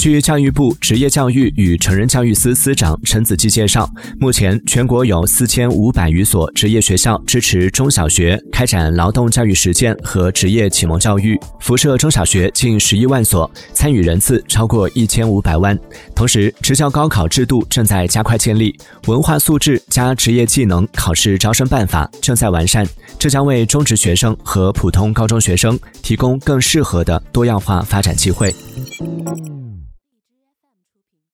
据教育部职业教育与成人教育司司长陈子骥介绍目前全国有四千五百余所职业学校支持中小学开展劳动教育实践和职业启蒙教育辐射中小学近十一万所参与人次超过一千五百万。同时职教高考制度正在加快建立文化素质加职业技能考试招生办法正在完善这将为中职学生和普通高中学生提供更适合的多样化发展机会。